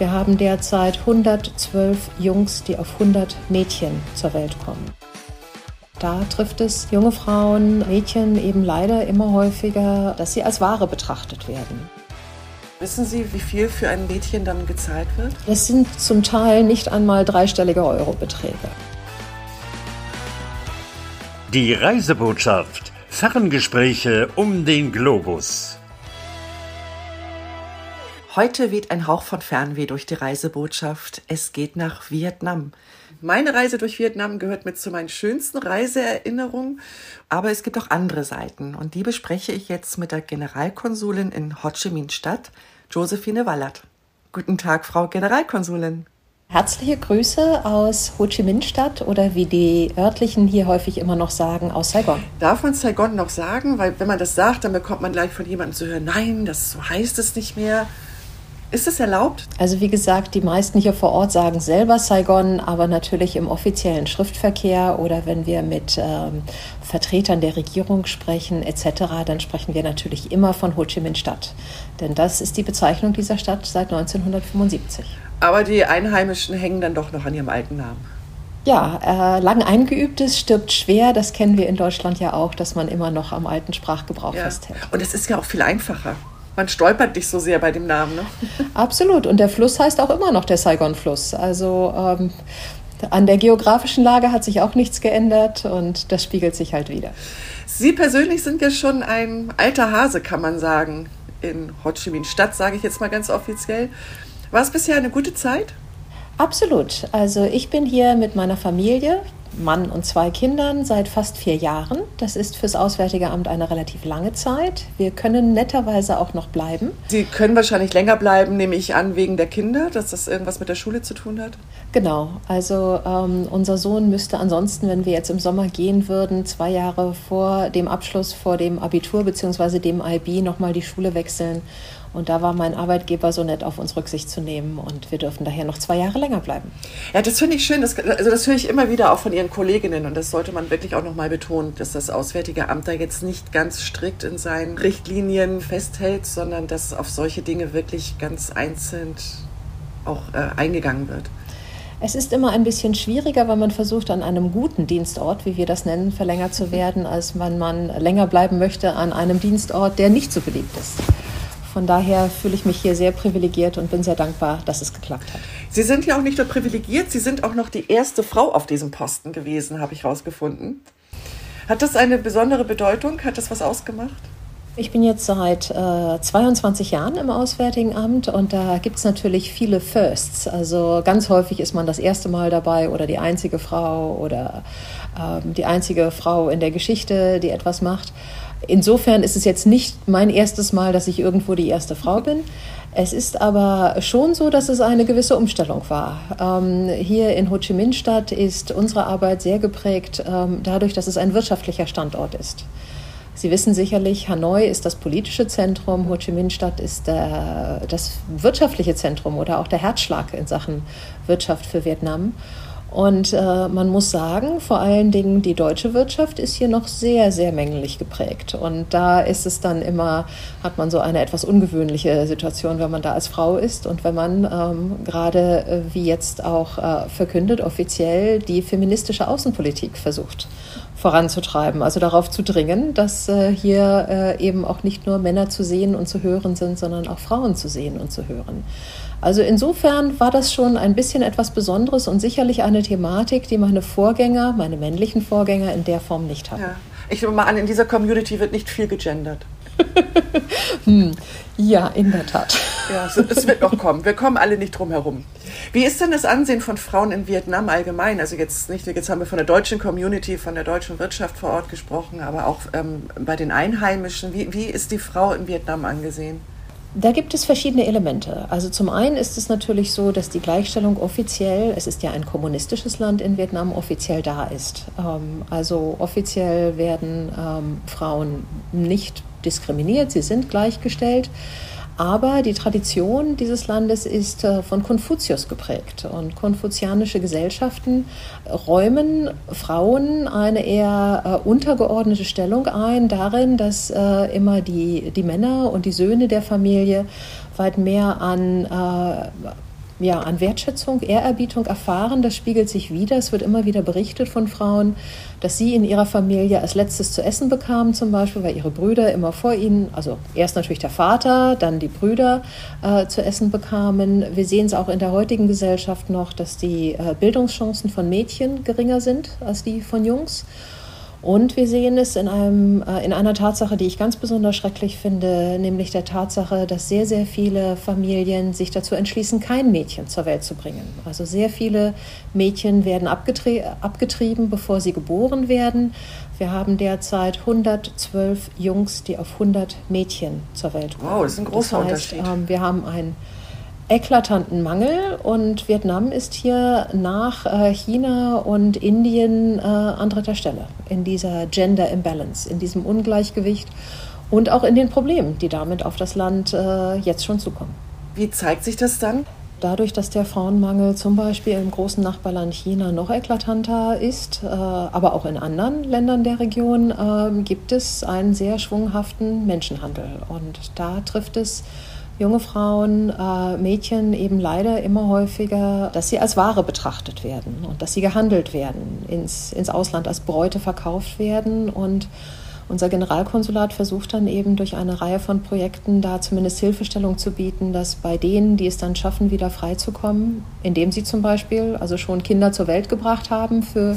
Wir haben derzeit 112 Jungs, die auf 100 Mädchen zur Welt kommen. Da trifft es junge Frauen, Mädchen eben leider immer häufiger, dass sie als Ware betrachtet werden. Wissen Sie, wie viel für ein Mädchen dann gezahlt wird? Es sind zum Teil nicht einmal dreistellige Eurobeträge. Die Reisebotschaft. Ferngespräche um den Globus. Heute weht ein Hauch von Fernweh durch die Reisebotschaft. Es geht nach Vietnam. Meine Reise durch Vietnam gehört mit zu meinen schönsten Reiseerinnerungen, aber es gibt auch andere Seiten und die bespreche ich jetzt mit der Generalkonsulin in Ho Chi Minh Stadt, Josephine Wallert. Guten Tag, Frau Generalkonsulin. Herzliche Grüße aus Ho Chi Minh Stadt oder wie die örtlichen hier häufig immer noch sagen, aus Saigon. Darf man Saigon noch sagen? Weil wenn man das sagt, dann bekommt man gleich von jemandem zu hören, nein, das so heißt es nicht mehr. Ist es erlaubt? Also wie gesagt, die meisten hier vor Ort sagen selber Saigon, aber natürlich im offiziellen Schriftverkehr oder wenn wir mit ähm, Vertretern der Regierung sprechen etc., dann sprechen wir natürlich immer von Ho Chi Minh Stadt. Denn das ist die Bezeichnung dieser Stadt seit 1975. Aber die Einheimischen hängen dann doch noch an ihrem alten Namen. Ja, äh, lang eingeübtes stirbt schwer. Das kennen wir in Deutschland ja auch, dass man immer noch am alten Sprachgebrauch ja. festhält. Und es ist ja auch viel einfacher man stolpert nicht so sehr bei dem Namen. Ne? Absolut. Und der Fluss heißt auch immer noch der Saigon-Fluss. Also ähm, an der geografischen Lage hat sich auch nichts geändert und das spiegelt sich halt wieder. Sie persönlich sind ja schon ein alter Hase, kann man sagen, in Ho Chi Minh Stadt, sage ich jetzt mal ganz offiziell. War es bisher eine gute Zeit? Absolut. Also ich bin hier mit meiner Familie. Mann und zwei Kindern seit fast vier Jahren. Das ist fürs Auswärtige Amt eine relativ lange Zeit. Wir können netterweise auch noch bleiben. Sie können wahrscheinlich länger bleiben, nehme ich an, wegen der Kinder, dass das irgendwas mit der Schule zu tun hat? Genau. Also ähm, unser Sohn müsste ansonsten, wenn wir jetzt im Sommer gehen würden, zwei Jahre vor dem Abschluss, vor dem Abitur bzw. dem IB nochmal die Schule wechseln. Und da war mein Arbeitgeber so nett, auf uns Rücksicht zu nehmen und wir dürfen daher noch zwei Jahre länger bleiben. Ja, das finde ich schön. Das, also das höre ich immer wieder auch von Ihren Kolleginnen und das sollte man wirklich auch nochmal betonen, dass das Auswärtige Amt da jetzt nicht ganz strikt in seinen Richtlinien festhält, sondern dass auf solche Dinge wirklich ganz einzeln auch äh, eingegangen wird. Es ist immer ein bisschen schwieriger, weil man versucht, an einem guten Dienstort, wie wir das nennen, verlängert zu werden, als wenn man länger bleiben möchte an einem Dienstort, der nicht so beliebt ist. Von daher fühle ich mich hier sehr privilegiert und bin sehr dankbar, dass es geklappt hat. Sie sind ja auch nicht nur privilegiert, Sie sind auch noch die erste Frau auf diesem Posten gewesen, habe ich herausgefunden. Hat das eine besondere Bedeutung? Hat das was ausgemacht? Ich bin jetzt seit äh, 22 Jahren im Auswärtigen Amt und da gibt es natürlich viele Firsts. Also ganz häufig ist man das erste Mal dabei oder die einzige Frau oder äh, die einzige Frau in der Geschichte, die etwas macht. Insofern ist es jetzt nicht mein erstes Mal, dass ich irgendwo die erste Frau bin. Es ist aber schon so, dass es eine gewisse Umstellung war. Ähm, hier in Ho Chi Minh Stadt ist unsere Arbeit sehr geprägt ähm, dadurch, dass es ein wirtschaftlicher Standort ist. Sie wissen sicherlich, Hanoi ist das politische Zentrum, Ho Chi Minh Stadt ist der, das wirtschaftliche Zentrum oder auch der Herzschlag in Sachen Wirtschaft für Vietnam. Und äh, man muss sagen, vor allen Dingen die deutsche Wirtschaft ist hier noch sehr, sehr männlich geprägt. Und da ist es dann immer, hat man so eine etwas ungewöhnliche Situation, wenn man da als Frau ist und wenn man ähm, gerade, äh, wie jetzt auch äh, verkündet, offiziell die feministische Außenpolitik versucht voranzutreiben, also darauf zu dringen, dass äh, hier äh, eben auch nicht nur Männer zu sehen und zu hören sind, sondern auch Frauen zu sehen und zu hören. Also insofern war das schon ein bisschen etwas Besonderes und sicherlich eine Thematik, die meine Vorgänger, meine männlichen Vorgänger in der Form nicht hatten. Ja. Ich nehme mal an, in dieser Community wird nicht viel gegendert. hm. Ja, in der Tat. Ja, es wird noch kommen. Wir kommen alle nicht drum herum. Wie ist denn das Ansehen von Frauen in Vietnam allgemein? Also jetzt nicht, jetzt haben wir von der deutschen Community, von der deutschen Wirtschaft vor Ort gesprochen, aber auch ähm, bei den Einheimischen. Wie, wie ist die Frau in Vietnam angesehen? Da gibt es verschiedene Elemente. Also zum einen ist es natürlich so, dass die Gleichstellung offiziell, es ist ja ein kommunistisches Land in Vietnam, offiziell da ist. Ähm, also offiziell werden ähm, Frauen nicht diskriminiert, sie sind gleichgestellt. Aber die Tradition dieses Landes ist äh, von Konfuzius geprägt. Und konfuzianische Gesellschaften räumen Frauen eine eher äh, untergeordnete Stellung ein, darin, dass äh, immer die, die Männer und die Söhne der Familie weit mehr an ja, an Wertschätzung, Ehrerbietung erfahren. Das spiegelt sich wieder. Es wird immer wieder berichtet von Frauen, dass sie in ihrer Familie als letztes zu essen bekamen, zum Beispiel, weil ihre Brüder immer vor ihnen, also erst natürlich der Vater, dann die Brüder äh, zu essen bekamen. Wir sehen es auch in der heutigen Gesellschaft noch, dass die äh, Bildungschancen von Mädchen geringer sind als die von Jungs. Und wir sehen es in, einem, äh, in einer Tatsache, die ich ganz besonders schrecklich finde, nämlich der Tatsache, dass sehr, sehr viele Familien sich dazu entschließen, kein Mädchen zur Welt zu bringen. Also sehr viele Mädchen werden abgetrie abgetrieben, bevor sie geboren werden. Wir haben derzeit 112 Jungs, die auf 100 Mädchen zur Welt kommen. Wow, das ist ein großer das heißt, Unterschied. Ähm, wir haben ein eklatanten Mangel und Vietnam ist hier nach äh, China und Indien äh, an dritter Stelle in dieser Gender Imbalance, in diesem Ungleichgewicht und auch in den Problemen, die damit auf das Land äh, jetzt schon zukommen. Wie zeigt sich das dann? Dadurch, dass der Frauenmangel zum Beispiel im großen Nachbarland China noch eklatanter ist, aber auch in anderen Ländern der Region, äh, gibt es einen sehr schwunghaften Menschenhandel. Und da trifft es junge Frauen, äh, Mädchen eben leider immer häufiger, dass sie als Ware betrachtet werden und dass sie gehandelt werden, ins, ins Ausland als Bräute verkauft werden. Und unser Generalkonsulat versucht dann eben durch eine Reihe von Projekten da zumindest Hilfestellung zu bieten, dass bei denen, die es dann schaffen, wieder freizukommen, indem sie zum Beispiel also schon Kinder zur Welt gebracht haben für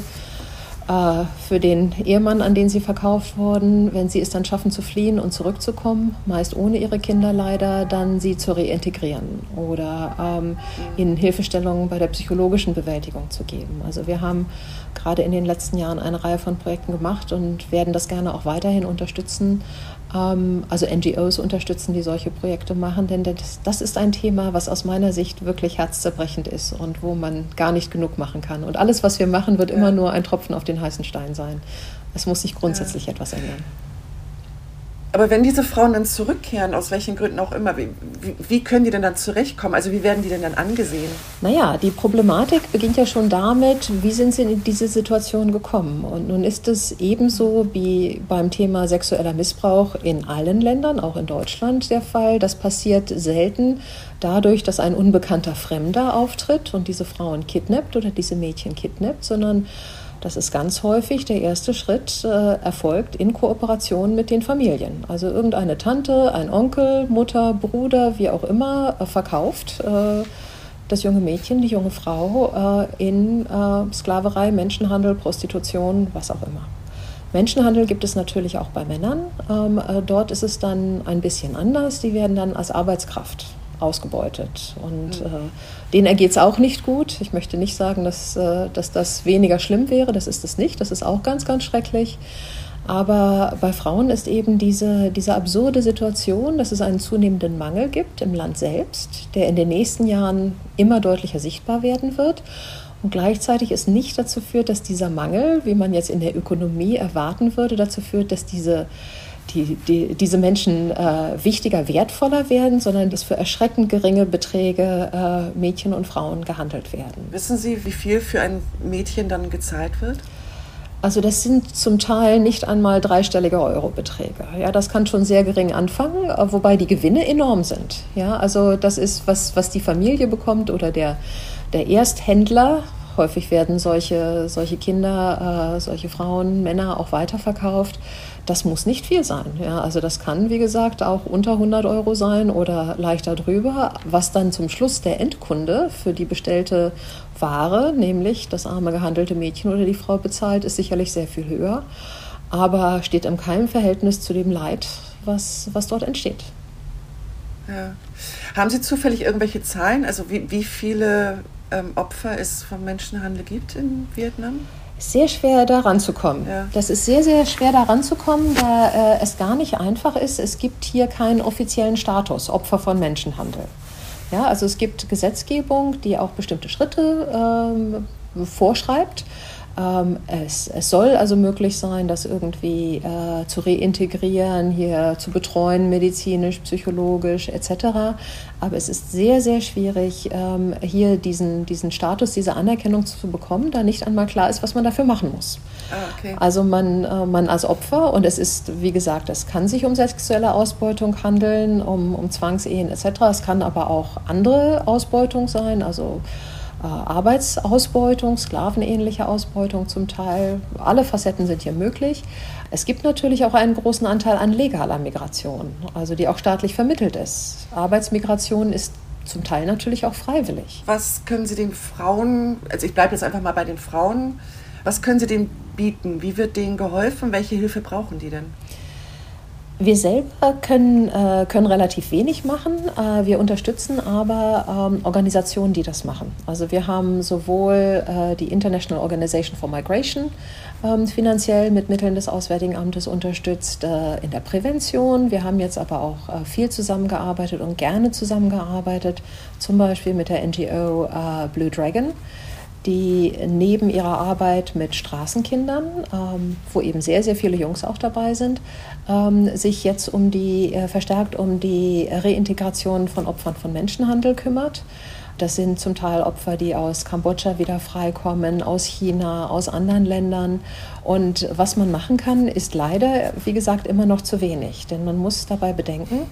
für den Ehemann, an den sie verkauft wurden, wenn sie es dann schaffen zu fliehen und zurückzukommen, meist ohne ihre Kinder leider, dann sie zu reintegrieren oder ähm, ihnen Hilfestellungen bei der psychologischen Bewältigung zu geben. Also wir haben gerade in den letzten Jahren eine Reihe von Projekten gemacht und werden das gerne auch weiterhin unterstützen, also NGOs unterstützen, die solche Projekte machen, denn das, das ist ein Thema, was aus meiner Sicht wirklich herzzerbrechend ist und wo man gar nicht genug machen kann. Und alles, was wir machen, wird ja. immer nur ein Tropfen auf den heißen Stein sein. Es muss sich grundsätzlich ja. etwas ändern. Aber wenn diese Frauen dann zurückkehren, aus welchen Gründen auch immer, wie, wie, können die denn dann zurechtkommen? Also wie werden die denn dann angesehen? Naja, die Problematik beginnt ja schon damit, wie sind sie in diese Situation gekommen? Und nun ist es ebenso wie beim Thema sexueller Missbrauch in allen Ländern, auch in Deutschland der Fall. Das passiert selten dadurch, dass ein unbekannter Fremder auftritt und diese Frauen kidnappt oder diese Mädchen kidnappt, sondern das ist ganz häufig der erste Schritt, äh, erfolgt in Kooperation mit den Familien. Also irgendeine Tante, ein Onkel, Mutter, Bruder, wie auch immer, äh, verkauft äh, das junge Mädchen, die junge Frau äh, in äh, Sklaverei, Menschenhandel, Prostitution, was auch immer. Menschenhandel gibt es natürlich auch bei Männern. Ähm, äh, dort ist es dann ein bisschen anders. Die werden dann als Arbeitskraft ausgebeutet. Und mhm. äh, denen ergeht es auch nicht gut. Ich möchte nicht sagen, dass, äh, dass das weniger schlimm wäre. Das ist es nicht. Das ist auch ganz, ganz schrecklich. Aber bei Frauen ist eben diese, diese absurde Situation, dass es einen zunehmenden Mangel gibt im Land selbst, der in den nächsten Jahren immer deutlicher sichtbar werden wird. Und gleichzeitig es nicht dazu führt, dass dieser Mangel, wie man jetzt in der Ökonomie erwarten würde, dazu führt, dass diese die, die, diese Menschen äh, wichtiger, wertvoller werden, sondern dass für erschreckend geringe Beträge äh, Mädchen und Frauen gehandelt werden. Wissen Sie, wie viel für ein Mädchen dann gezahlt wird? Also das sind zum Teil nicht einmal dreistellige Eurobeträge. Ja, das kann schon sehr gering anfangen, äh, wobei die Gewinne enorm sind. Ja, also das ist was, was die Familie bekommt oder der, der Ersthändler. Häufig werden solche, solche Kinder, äh, solche Frauen, Männer auch weiterverkauft das muss nicht viel sein. Ja, also das kann, wie gesagt, auch unter 100 Euro sein oder leichter drüber, was dann zum Schluss der Endkunde für die bestellte Ware, nämlich das arme gehandelte Mädchen oder die Frau bezahlt, ist sicherlich sehr viel höher, aber steht im keinem Verhältnis zu dem Leid, was, was dort entsteht. Ja. Haben Sie zufällig irgendwelche Zahlen, also wie, wie viele ähm, Opfer es vom Menschenhandel gibt in Vietnam? Sehr schwer da ranzukommen. Ja. Das ist sehr, sehr schwer da ranzukommen, da äh, es gar nicht einfach ist. Es gibt hier keinen offiziellen Status, Opfer von Menschenhandel. Ja, also es gibt Gesetzgebung, die auch bestimmte Schritte ähm, vorschreibt. Ähm, es, es, soll also möglich sein, das irgendwie äh, zu reintegrieren, hier zu betreuen, medizinisch, psychologisch etc. Aber es ist sehr, sehr schwierig, ähm, hier diesen, diesen Status, diese Anerkennung zu bekommen, da nicht einmal klar ist, was man dafür machen muss. Ah, okay. Also man, äh, man als Opfer, und es ist, wie gesagt, es kann sich um sexuelle Ausbeutung handeln, um, um Zwangsehen etc. Es kann aber auch andere Ausbeutung sein, also Arbeitsausbeutung, sklavenähnliche Ausbeutung zum Teil. Alle Facetten sind hier möglich. Es gibt natürlich auch einen großen Anteil an legaler Migration, also die auch staatlich vermittelt ist. Arbeitsmigration ist zum Teil natürlich auch freiwillig. Was können Sie den Frauen, also ich bleibe jetzt einfach mal bei den Frauen, was können Sie denen bieten? Wie wird denen geholfen? Welche Hilfe brauchen die denn? Wir selber können, äh, können relativ wenig machen. Äh, wir unterstützen aber ähm, Organisationen, die das machen. Also wir haben sowohl äh, die International Organization for Migration ähm, finanziell mit Mitteln des Auswärtigen Amtes unterstützt äh, in der Prävention. Wir haben jetzt aber auch äh, viel zusammengearbeitet und gerne zusammengearbeitet, zum Beispiel mit der NGO äh, Blue Dragon die neben ihrer Arbeit mit Straßenkindern, ähm, wo eben sehr, sehr viele Jungs auch dabei sind, ähm, sich jetzt um die, äh, verstärkt um die Reintegration von Opfern von Menschenhandel kümmert. Das sind zum Teil Opfer, die aus Kambodscha wieder freikommen, aus China, aus anderen Ländern. Und was man machen kann, ist leider, wie gesagt, immer noch zu wenig. Denn man muss dabei bedenken,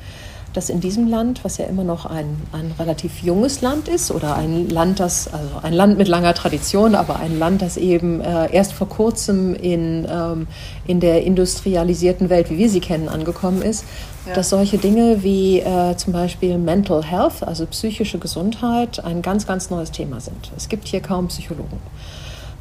dass in diesem Land, was ja immer noch ein, ein relativ junges Land ist oder ein Land, das, also ein Land mit langer Tradition, aber ein Land, das eben äh, erst vor kurzem in, ähm, in der industrialisierten Welt, wie wir sie kennen, angekommen ist, ja. dass solche Dinge wie äh, zum Beispiel Mental Health, also psychische Gesundheit, ein ganz, ganz neues Thema sind. Es gibt hier kaum Psychologen.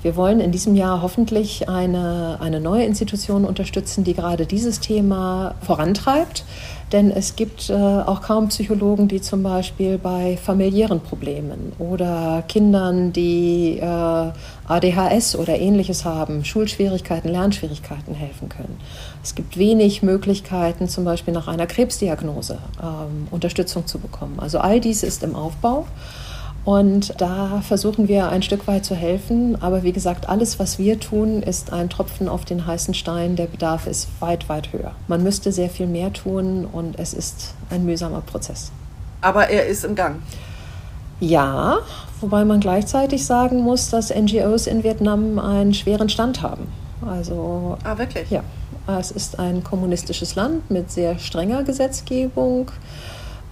Wir wollen in diesem Jahr hoffentlich eine, eine neue Institution unterstützen, die gerade dieses Thema vorantreibt. Denn es gibt äh, auch kaum Psychologen, die zum Beispiel bei familiären Problemen oder Kindern, die äh, ADHS oder ähnliches haben, Schulschwierigkeiten, Lernschwierigkeiten helfen können. Es gibt wenig Möglichkeiten, zum Beispiel nach einer Krebsdiagnose ähm, Unterstützung zu bekommen. Also all dies ist im Aufbau. Und da versuchen wir ein Stück weit zu helfen. Aber wie gesagt, alles, was wir tun, ist ein Tropfen auf den heißen Stein. Der Bedarf ist weit, weit höher. Man müsste sehr viel mehr tun und es ist ein mühsamer Prozess. Aber er ist im Gang. Ja, wobei man gleichzeitig sagen muss, dass NGOs in Vietnam einen schweren Stand haben. Also, ah, wirklich? Ja. Es ist ein kommunistisches Land mit sehr strenger Gesetzgebung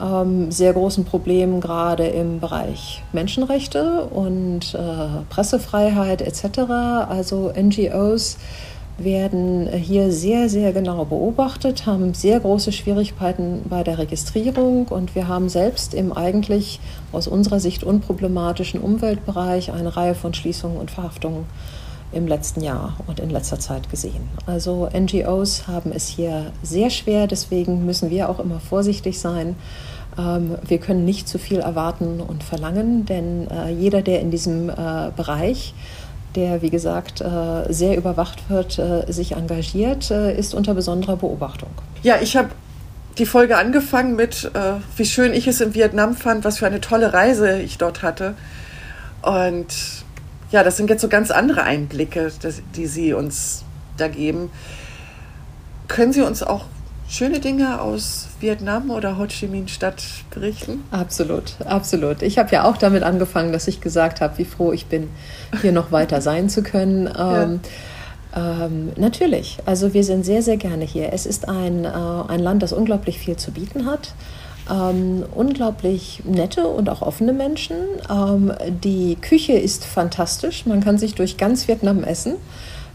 ähm, sehr großen Problemen gerade im Bereich Menschenrechte und äh, Pressefreiheit etc. Also NGOs werden hier sehr, sehr genau beobachtet, haben sehr große Schwierigkeiten bei der Registrierung und wir haben selbst im eigentlich aus unserer Sicht unproblematischen Umweltbereich eine Reihe von Schließungen und Verhaftungen im letzten Jahr und in letzter Zeit gesehen. Also NGOs haben es hier sehr schwer, deswegen müssen wir auch immer vorsichtig sein. Ähm, wir können nicht zu viel erwarten und verlangen, denn äh, jeder, der in diesem äh, Bereich der, wie gesagt, äh, sehr überwacht wird, sich engagiert, ist unter besonderer Beobachtung. Ja, ich habe die Folge angefangen mit, wie schön ich es in Vietnam fand, was für eine tolle Reise ich dort hatte. Und ja, das sind jetzt so ganz andere Einblicke, die Sie uns da geben. Können Sie uns auch schöne Dinge aus Vietnam oder Ho Chi Minh Stadt berichten? Absolut, absolut. Ich habe ja auch damit angefangen, dass ich gesagt habe, wie froh ich bin, hier noch weiter sein zu können. Ja. Ähm, ähm, natürlich, also wir sind sehr, sehr gerne hier. Es ist ein, äh, ein Land, das unglaublich viel zu bieten hat. Ähm, unglaublich nette und auch offene Menschen. Ähm, die Küche ist fantastisch. Man kann sich durch ganz Vietnam essen.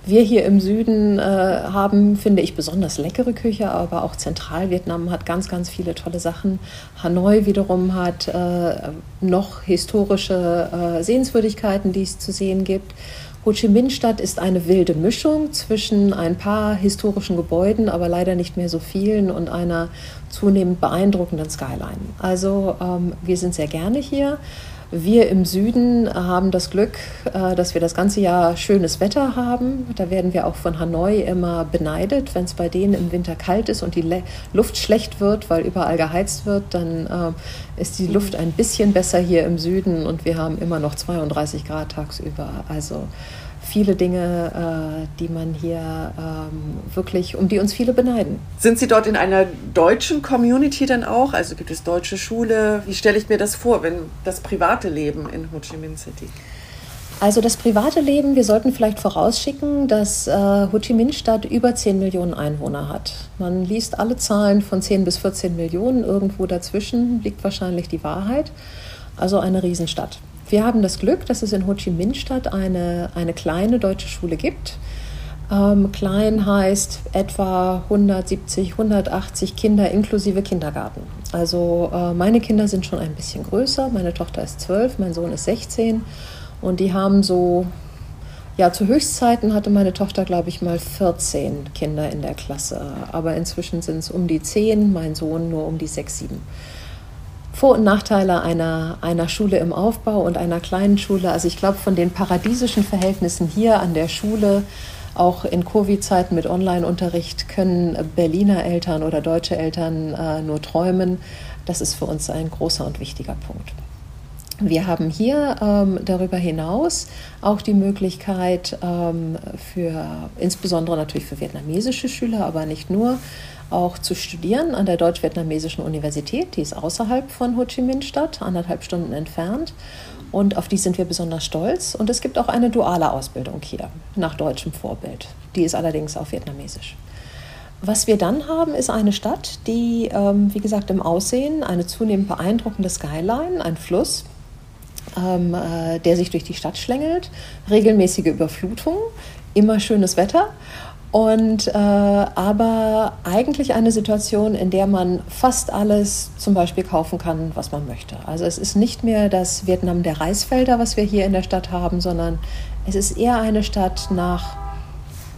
Wir hier im Süden äh, haben, finde ich, besonders leckere Küche, aber auch Zentralvietnam hat ganz, ganz viele tolle Sachen. Hanoi wiederum hat äh, noch historische äh, Sehenswürdigkeiten, die es zu sehen gibt. Ho Chi Minh Stadt ist eine wilde Mischung zwischen ein paar historischen Gebäuden, aber leider nicht mehr so vielen und einer zunehmend beeindruckenden Skyline. Also ähm, wir sind sehr gerne hier. Wir im Süden haben das Glück, äh, dass wir das ganze Jahr schönes Wetter haben. Da werden wir auch von Hanoi immer beneidet. Wenn es bei denen im Winter kalt ist und die Luft schlecht wird, weil überall geheizt wird, dann äh, ist die Luft ein bisschen besser hier im Süden und wir haben immer noch 32 Grad tagsüber. Also viele Dinge, äh, die man hier ähm, wirklich, um die uns viele beneiden. Sind Sie dort in einer deutschen Community dann auch? Also gibt es deutsche Schule? Wie stelle ich mir das vor, wenn das private Leben in Ho Chi Minh City? Also das private Leben, wir sollten vielleicht vorausschicken, dass äh, Ho Chi Minh Stadt über 10 Millionen Einwohner hat. Man liest alle Zahlen von 10 bis 14 Millionen, irgendwo dazwischen liegt wahrscheinlich die Wahrheit. Also eine Riesenstadt. Wir haben das Glück, dass es in Ho Chi Minh Stadt eine, eine kleine deutsche Schule gibt. Ähm, klein heißt etwa 170, 180 Kinder inklusive Kindergarten. Also äh, meine Kinder sind schon ein bisschen größer. Meine Tochter ist 12, mein Sohn ist 16 und die haben so, ja, zu Höchstzeiten hatte meine Tochter, glaube ich, mal 14 Kinder in der Klasse. Aber inzwischen sind es um die 10, mein Sohn nur um die 6, 7. Vor- und Nachteile einer, einer Schule im Aufbau und einer kleinen Schule. Also ich glaube, von den paradiesischen Verhältnissen hier an der Schule, auch in Covid-Zeiten mit Online-Unterricht, können Berliner Eltern oder deutsche Eltern äh, nur träumen. Das ist für uns ein großer und wichtiger Punkt. Wir haben hier ähm, darüber hinaus auch die Möglichkeit ähm, für insbesondere natürlich für vietnamesische Schüler, aber nicht nur, auch zu studieren an der Deutsch-Vietnamesischen Universität. Die ist außerhalb von Ho Chi Minh Stadt, anderthalb Stunden entfernt. Und auf die sind wir besonders stolz. Und es gibt auch eine duale Ausbildung hier nach deutschem Vorbild. Die ist allerdings auf Vietnamesisch. Was wir dann haben, ist eine Stadt, die, ähm, wie gesagt, im Aussehen eine zunehmend beeindruckende Skyline, ein Fluss, ähm, äh, der sich durch die Stadt schlängelt, regelmäßige Überflutung, immer schönes Wetter. Und äh, aber eigentlich eine Situation, in der man fast alles zum Beispiel kaufen kann, was man möchte. Also es ist nicht mehr das Vietnam der Reisfelder, was wir hier in der Stadt haben, sondern es ist eher eine Stadt nach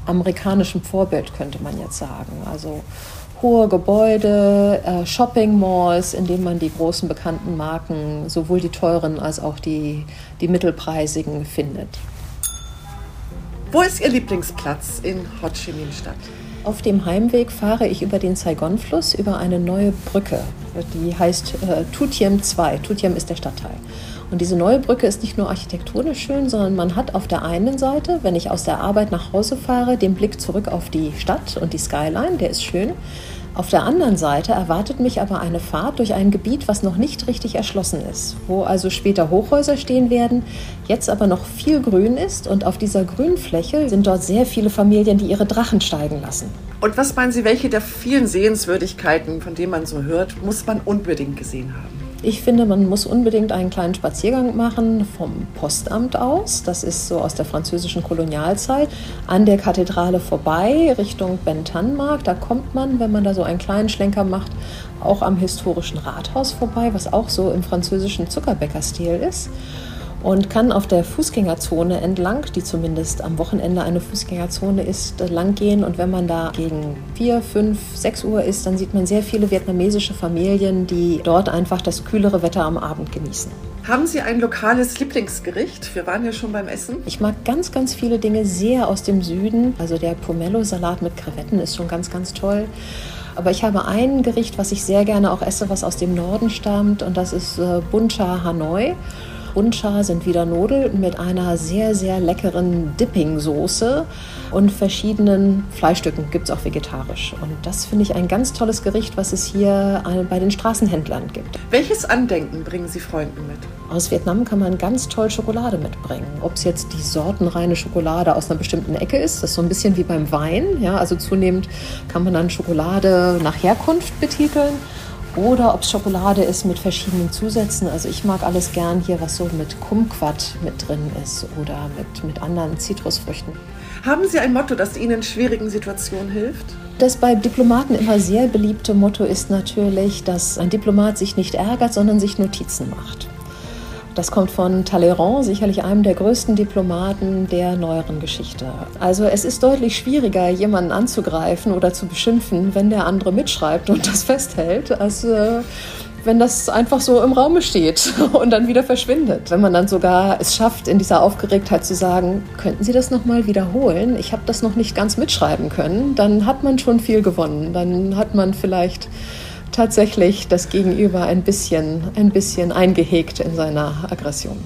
amerikanischem Vorbild, könnte man jetzt sagen. Also hohe Gebäude, äh, Shopping Malls, in denen man die großen bekannten Marken, sowohl die teuren als auch die, die mittelpreisigen, findet. Wo ist Ihr Lieblingsplatz in Ho Chi Minh Stadt? Auf dem Heimweg fahre ich über den Saigon-Fluss über eine neue Brücke. Die heißt äh, Tutiem 2. Tutiem ist der Stadtteil. Und diese neue Brücke ist nicht nur architektonisch schön, sondern man hat auf der einen Seite, wenn ich aus der Arbeit nach Hause fahre, den Blick zurück auf die Stadt und die Skyline, der ist schön. Auf der anderen Seite erwartet mich aber eine Fahrt durch ein Gebiet, was noch nicht richtig erschlossen ist, wo also später Hochhäuser stehen werden, jetzt aber noch viel Grün ist und auf dieser Grünfläche sind dort sehr viele Familien, die ihre Drachen steigen lassen. Und was meinen Sie, welche der vielen Sehenswürdigkeiten, von denen man so hört, muss man unbedingt gesehen haben? Ich finde, man muss unbedingt einen kleinen Spaziergang machen vom Postamt aus. Das ist so aus der französischen Kolonialzeit. An der Kathedrale vorbei Richtung Bentanmarkt. Da kommt man, wenn man da so einen kleinen Schlenker macht, auch am historischen Rathaus vorbei, was auch so im französischen Zuckerbäckerstil ist und kann auf der Fußgängerzone entlang, die zumindest am Wochenende eine Fußgängerzone ist, langgehen. Und wenn man da gegen 4, 5, 6 Uhr ist, dann sieht man sehr viele vietnamesische Familien, die dort einfach das kühlere Wetter am Abend genießen. Haben Sie ein lokales Lieblingsgericht? Wir waren ja schon beim Essen. Ich mag ganz, ganz viele Dinge sehr aus dem Süden. Also der Pomelo-Salat mit Krevetten ist schon ganz, ganz toll. Aber ich habe ein Gericht, was ich sehr gerne auch esse, was aus dem Norden stammt, und das ist äh, Buncha Hanoi. Buncha sind wieder Nudeln mit einer sehr, sehr leckeren Dipping-Soße und verschiedenen Fleischstücken, gibt es auch vegetarisch. Und das finde ich ein ganz tolles Gericht, was es hier bei den Straßenhändlern gibt. Welches Andenken bringen Sie Freunden mit? Aus Vietnam kann man ganz toll Schokolade mitbringen. Ob es jetzt die sortenreine Schokolade aus einer bestimmten Ecke ist, das ist so ein bisschen wie beim Wein. Ja, also zunehmend kann man dann Schokolade nach Herkunft betiteln oder ob es Schokolade ist mit verschiedenen Zusätzen. Also ich mag alles gern hier, was so mit Kumquat mit drin ist oder mit, mit anderen Zitrusfrüchten. Haben Sie ein Motto, das Ihnen in schwierigen Situationen hilft? Das bei Diplomaten immer sehr beliebte Motto ist natürlich, dass ein Diplomat sich nicht ärgert, sondern sich Notizen macht. Das kommt von Talleyrand, sicherlich einem der größten Diplomaten der neueren Geschichte. Also es ist deutlich schwieriger, jemanden anzugreifen oder zu beschimpfen, wenn der andere mitschreibt und das festhält, als äh, wenn das einfach so im Raume steht und dann wieder verschwindet. Wenn man dann sogar es schafft, in dieser Aufgeregtheit zu sagen, könnten Sie das nochmal wiederholen? Ich habe das noch nicht ganz mitschreiben können, dann hat man schon viel gewonnen. Dann hat man vielleicht tatsächlich das Gegenüber ein bisschen, ein bisschen eingehegt in seiner Aggression.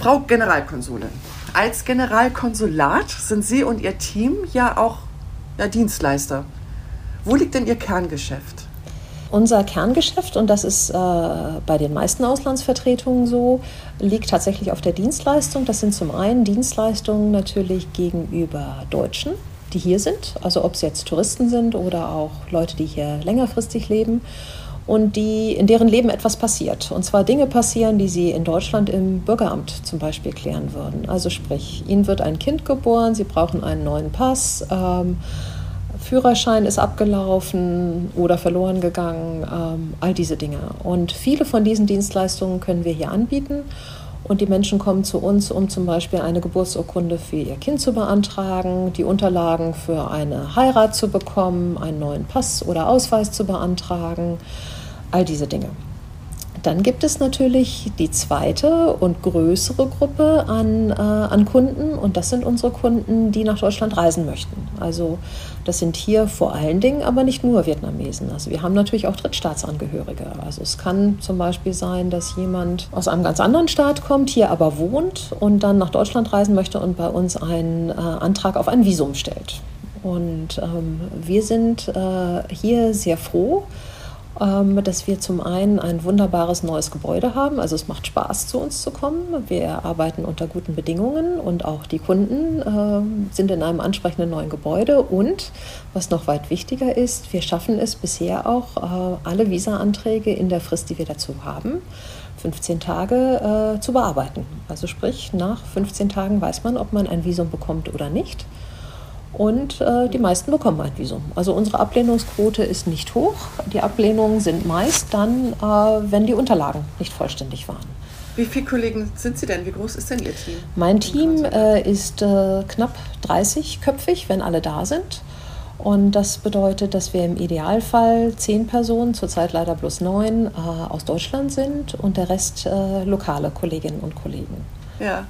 Frau Generalkonsulin, Als Generalkonsulat sind Sie und Ihr Team ja auch ja, Dienstleister. Wo liegt denn Ihr Kerngeschäft? Unser Kerngeschäft, und das ist äh, bei den meisten Auslandsvertretungen so, liegt tatsächlich auf der Dienstleistung. Das sind zum einen Dienstleistungen natürlich gegenüber Deutschen, die hier sind, also ob es jetzt Touristen sind oder auch Leute, die hier längerfristig leben und die, in deren Leben etwas passiert. Und zwar Dinge passieren, die sie in Deutschland im Bürgeramt zum Beispiel klären würden. Also sprich, ihnen wird ein Kind geboren, sie brauchen einen neuen Pass. Ähm, Führerschein ist abgelaufen oder verloren gegangen, ähm, all diese Dinge. Und viele von diesen Dienstleistungen können wir hier anbieten. Und die Menschen kommen zu uns, um zum Beispiel eine Geburtsurkunde für ihr Kind zu beantragen, die Unterlagen für eine Heirat zu bekommen, einen neuen Pass oder Ausweis zu beantragen, all diese Dinge. Dann gibt es natürlich die zweite und größere Gruppe an, äh, an Kunden und das sind unsere Kunden, die nach Deutschland reisen möchten. Also das sind hier vor allen Dingen aber nicht nur Vietnamesen. Also wir haben natürlich auch Drittstaatsangehörige. Also es kann zum Beispiel sein, dass jemand aus einem ganz anderen Staat kommt, hier aber wohnt und dann nach Deutschland reisen möchte und bei uns einen äh, Antrag auf ein Visum stellt. Und ähm, wir sind äh, hier sehr froh, dass wir zum einen ein wunderbares neues Gebäude haben. Also es macht Spaß, zu uns zu kommen. Wir arbeiten unter guten Bedingungen und auch die Kunden äh, sind in einem ansprechenden neuen Gebäude. Und was noch weit wichtiger ist, wir schaffen es bisher auch, äh, alle Visa-Anträge in der Frist, die wir dazu haben, 15 Tage äh, zu bearbeiten. Also sprich, nach 15 Tagen weiß man, ob man ein Visum bekommt oder nicht und äh, die meisten bekommen ein Visum. Also unsere Ablehnungsquote ist nicht hoch. Die Ablehnungen sind meist dann, äh, wenn die Unterlagen nicht vollständig waren. Wie viele Kollegen sind Sie denn? Wie groß ist denn Ihr Team? Mein Team äh, ist äh, knapp 30-köpfig, wenn alle da sind. Und das bedeutet, dass wir im Idealfall zehn Personen, zurzeit leider bloß neun, äh, aus Deutschland sind und der Rest äh, lokale Kolleginnen und Kollegen. Ja.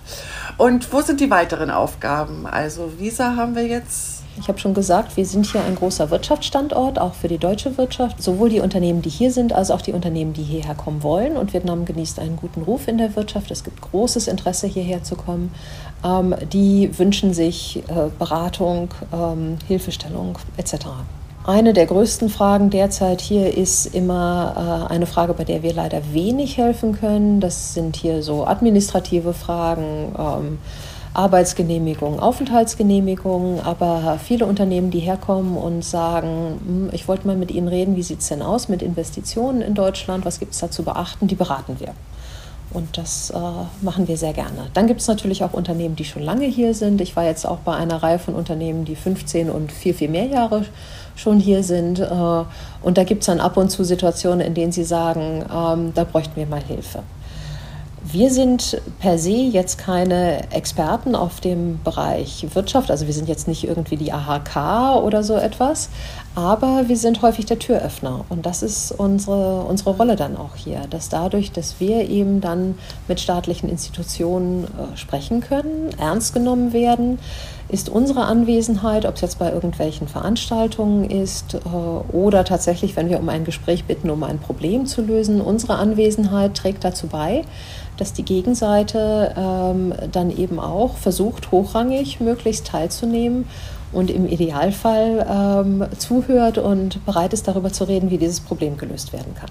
Und wo sind die weiteren Aufgaben? Also Visa haben wir jetzt. Ich habe schon gesagt, wir sind hier ein großer Wirtschaftsstandort, auch für die deutsche Wirtschaft. Sowohl die Unternehmen, die hier sind, als auch die Unternehmen, die hierher kommen wollen. Und Vietnam genießt einen guten Ruf in der Wirtschaft. Es gibt großes Interesse, hierher zu kommen. Ähm, die wünschen sich äh, Beratung, ähm, Hilfestellung etc. Eine der größten Fragen derzeit hier ist immer äh, eine Frage, bei der wir leider wenig helfen können. Das sind hier so administrative Fragen. Ähm, Arbeitsgenehmigung, Aufenthaltsgenehmigung, aber viele Unternehmen, die herkommen und sagen, hm, ich wollte mal mit Ihnen reden, wie sieht es denn aus mit Investitionen in Deutschland, was gibt es da zu beachten, die beraten wir. Und das äh, machen wir sehr gerne. Dann gibt es natürlich auch Unternehmen, die schon lange hier sind. Ich war jetzt auch bei einer Reihe von Unternehmen, die 15 und viel, viel mehr Jahre schon hier sind. Äh, und da gibt es dann ab und zu Situationen, in denen sie sagen, ähm, da bräuchten wir mal Hilfe. Wir sind per se jetzt keine Experten auf dem Bereich Wirtschaft, also wir sind jetzt nicht irgendwie die AHK oder so etwas, aber wir sind häufig der Türöffner und das ist unsere, unsere Rolle dann auch hier, dass dadurch, dass wir eben dann mit staatlichen Institutionen äh, sprechen können, ernst genommen werden, ist unsere Anwesenheit, ob es jetzt bei irgendwelchen Veranstaltungen ist äh, oder tatsächlich, wenn wir um ein Gespräch bitten, um ein Problem zu lösen, unsere Anwesenheit trägt dazu bei, dass die Gegenseite ähm, dann eben auch versucht, hochrangig möglichst teilzunehmen und im Idealfall ähm, zuhört und bereit ist, darüber zu reden, wie dieses Problem gelöst werden kann.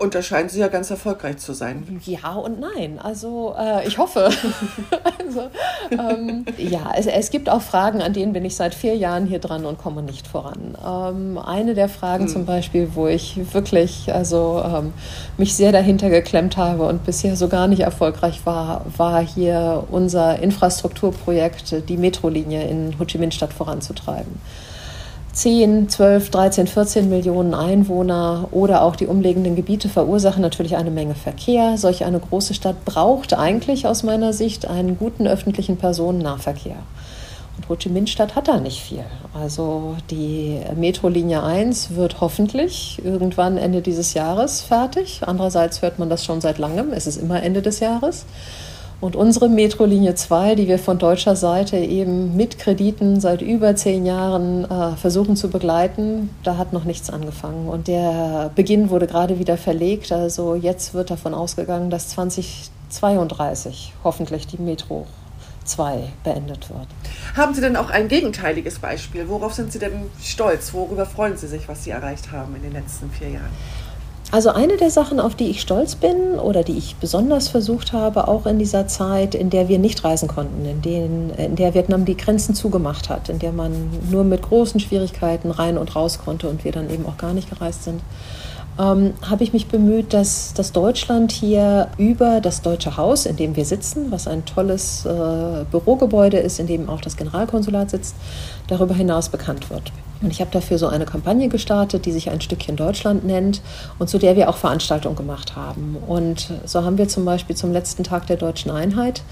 Und da scheinen Sie ja ganz erfolgreich zu sein. Ja und nein. Also äh, ich hoffe. also, ähm, ja, es, es, gibt auch Fragen, an denen bin ich seit vier Jahren hier dran und komme nicht voran. Ähm, eine der Fragen hm. zum Beispiel, wo ich wirklich also ähm, mich sehr dahinter geklemmt habe und bisher so gar nicht erfolgreich war, war hier unser Infrastrukturprojekt, die Metrolinie in Ho Chi Minh Stadt voranzutreiben. 10, 12, 13, 14 Millionen Einwohner oder auch die umliegenden Gebiete verursachen natürlich eine Menge Verkehr. Solch eine große Stadt braucht eigentlich aus meiner Sicht einen guten öffentlichen Personennahverkehr. Und Ho Chi Minh Stadt hat da nicht viel. Also die Metrolinie 1 wird hoffentlich irgendwann Ende dieses Jahres fertig. Andererseits hört man das schon seit langem. Es ist immer Ende des Jahres. Und unsere Metrolinie 2, die wir von deutscher Seite eben mit Krediten seit über zehn Jahren äh, versuchen zu begleiten, da hat noch nichts angefangen. Und der Beginn wurde gerade wieder verlegt. Also jetzt wird davon ausgegangen, dass 2032 hoffentlich die Metro 2002 beendet wird. Haben Sie denn auch ein gegenteiliges Beispiel? Worauf sind Sie denn stolz? Worüber freuen Sie sich, was Sie erreicht haben in den letzten vier Jahren? Also eine der Sachen, auf die ich stolz bin oder die ich besonders versucht habe, auch in dieser Zeit, in der wir nicht reisen konnten, in, denen, in der Vietnam die Grenzen zugemacht hat, in der man nur mit großen Schwierigkeiten rein und raus konnte und wir dann eben auch gar nicht gereist sind, ähm, habe ich mich bemüht, dass, dass Deutschland hier über das Deutsche Haus, in dem wir sitzen, was ein tolles äh, Bürogebäude ist, in dem auch das Generalkonsulat sitzt, darüber hinaus bekannt wird. Und ich habe dafür so eine Kampagne gestartet, die sich ein Stückchen Deutschland nennt und zu der wir auch Veranstaltungen gemacht haben. Und so haben wir zum Beispiel zum letzten Tag der deutschen Einheit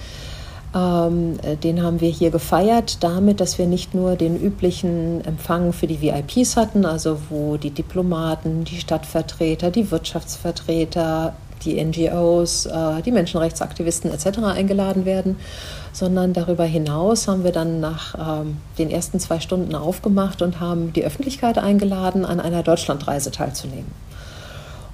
ähm, den haben wir hier gefeiert damit, dass wir nicht nur den üblichen Empfang für die VIPs hatten, also wo die Diplomaten, die Stadtvertreter, die Wirtschaftsvertreter, die NGOs, äh, die Menschenrechtsaktivisten etc. eingeladen werden, sondern darüber hinaus haben wir dann nach ähm, den ersten zwei Stunden aufgemacht und haben die Öffentlichkeit eingeladen, an einer Deutschlandreise teilzunehmen.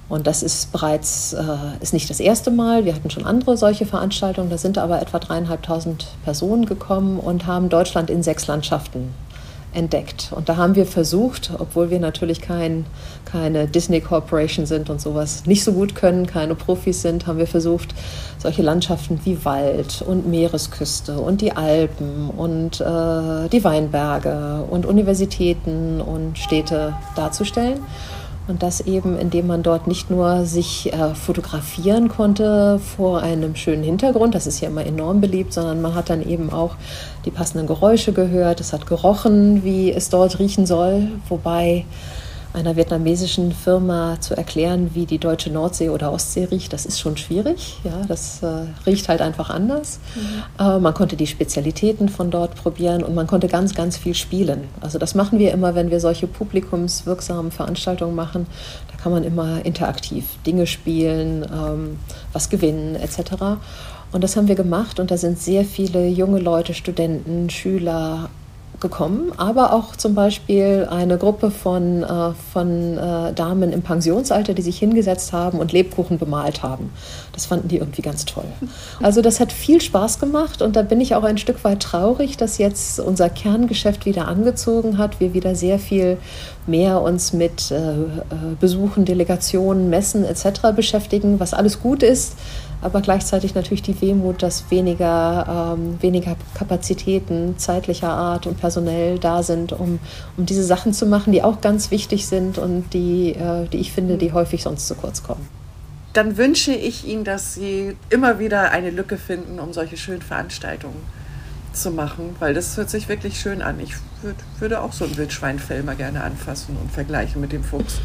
Und das ist bereits äh, ist nicht das erste Mal. Wir hatten schon andere solche Veranstaltungen. Da sind aber etwa dreieinhalbtausend Personen gekommen und haben Deutschland in sechs Landschaften entdeckt. Und da haben wir versucht, obwohl wir natürlich kein, keine Disney Corporation sind und sowas nicht so gut können, keine Profis sind, haben wir versucht, solche Landschaften wie Wald und Meeresküste und die Alpen und äh, die Weinberge und Universitäten und Städte darzustellen. Und das eben, indem man dort nicht nur sich äh, fotografieren konnte vor einem schönen Hintergrund, das ist ja immer enorm beliebt, sondern man hat dann eben auch die passenden Geräusche gehört, es hat gerochen, wie es dort riechen soll, wobei einer vietnamesischen Firma zu erklären, wie die deutsche Nordsee oder Ostsee riecht, das ist schon schwierig. Ja, das äh, riecht halt einfach anders. Mhm. Äh, man konnte die Spezialitäten von dort probieren und man konnte ganz, ganz viel spielen. Also das machen wir immer, wenn wir solche publikumswirksamen Veranstaltungen machen. Da kann man immer interaktiv Dinge spielen, ähm, was gewinnen etc. Und das haben wir gemacht und da sind sehr viele junge Leute, Studenten, Schüler, gekommen, aber auch zum Beispiel eine Gruppe von, äh, von äh, Damen im Pensionsalter, die sich hingesetzt haben und Lebkuchen bemalt haben. Das fanden die irgendwie ganz toll. Also das hat viel Spaß gemacht und da bin ich auch ein Stück weit traurig, dass jetzt unser Kerngeschäft wieder angezogen hat, wir wieder sehr viel mehr uns mit äh, äh Besuchen, Delegationen, Messen etc. beschäftigen, was alles gut ist aber gleichzeitig natürlich die Wehmut, dass weniger, ähm, weniger Kapazitäten zeitlicher Art und personell da sind, um, um diese Sachen zu machen, die auch ganz wichtig sind und die, äh, die ich finde, die häufig sonst zu kurz kommen. Dann wünsche ich Ihnen, dass Sie immer wieder eine Lücke finden, um solche schönen Veranstaltungen zu machen, weil das hört sich wirklich schön an. Ich würd, würde auch so ein Wildschweinfell mal gerne anfassen und vergleichen mit dem Fuchs.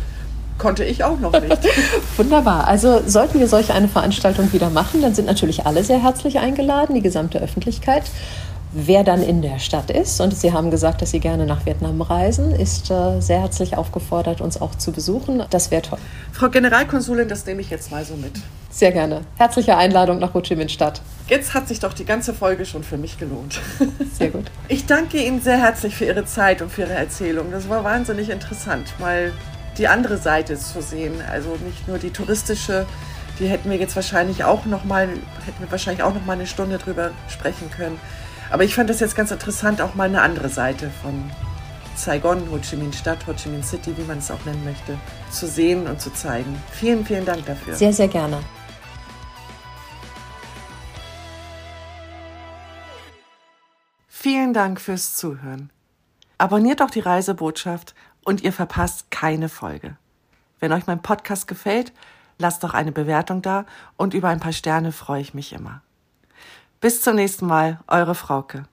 Konnte ich auch noch nicht. Wunderbar. Also sollten wir solch eine Veranstaltung wieder machen, dann sind natürlich alle sehr herzlich eingeladen, die gesamte Öffentlichkeit. Wer dann in der Stadt ist, und Sie haben gesagt, dass Sie gerne nach Vietnam reisen, ist äh, sehr herzlich aufgefordert, uns auch zu besuchen. Das wäre toll. Frau Generalkonsulin, das nehme ich jetzt mal so mit. Sehr gerne. Herzliche Einladung nach Ho Chi Minh Stadt. Jetzt hat sich doch die ganze Folge schon für mich gelohnt. Sehr gut. Ich danke Ihnen sehr herzlich für Ihre Zeit und für Ihre Erzählung. Das war wahnsinnig interessant, mal die andere Seite zu sehen. Also nicht nur die touristische, die hätten wir jetzt wahrscheinlich auch noch mal, hätten wir wahrscheinlich auch noch mal eine Stunde drüber sprechen können. Aber ich fand das jetzt ganz interessant, auch mal eine andere Seite von Saigon, Ho Chi Minh Stadt, Ho Chi Minh City, wie man es auch nennen möchte, zu sehen und zu zeigen. Vielen, vielen Dank dafür. Sehr, sehr gerne. Vielen Dank fürs Zuhören. Abonniert doch die Reisebotschaft und ihr verpasst keine Folge. Wenn euch mein Podcast gefällt, lasst doch eine Bewertung da und über ein paar Sterne freue ich mich immer. Bis zum nächsten Mal, eure Frauke.